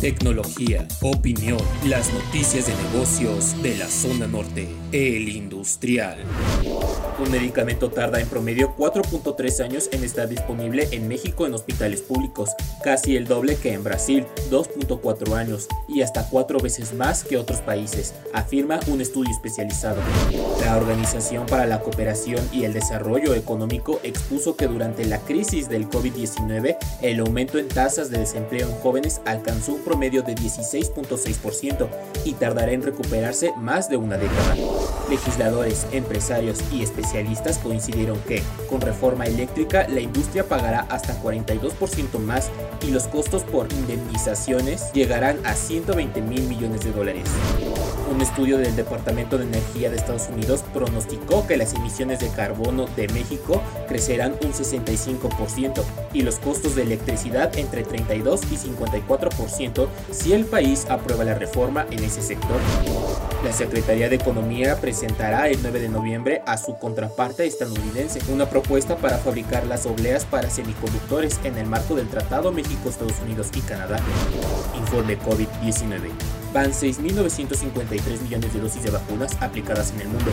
tecnología, opinión, las noticias de negocios de la zona norte, el industrial. Un medicamento tarda en promedio 4.3 años en estar disponible en México en hospitales públicos, casi el doble que en Brasil, 2.4 años, y hasta cuatro veces más que otros países, afirma un estudio especializado. La Organización para la Cooperación y el Desarrollo Económico expuso que durante la crisis del COVID-19, el aumento en tasas de desempleo en jóvenes alcanzó un promedio de 16.6% y tardará en recuperarse más de una década. Legisladores, empresarios y especialistas coincidieron que, con reforma eléctrica, la industria pagará hasta 42% más y los costos por indemnizaciones llegarán a 120 mil millones de dólares. Un estudio del Departamento de Energía de Estados Unidos pronosticó que las emisiones de carbono de México crecerán un 65% y los costos de electricidad entre 32 y 54% si el país aprueba la reforma en ese sector. La Secretaría de Economía presentará el 9 de noviembre a su contraparte estadounidense una propuesta para fabricar las obleas para semiconductores en el marco del Tratado México, Estados Unidos y Canadá. Informe COVID-19 van 6.953 millones de dosis de vacunas aplicadas en el mundo.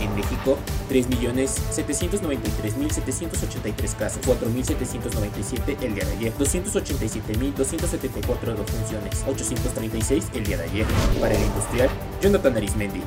En México, 3.793.783 casos, 4.797 el día de ayer, 287.274 defunciones, 836 el día de ayer. Para el industrial, Jonathan Arismendi.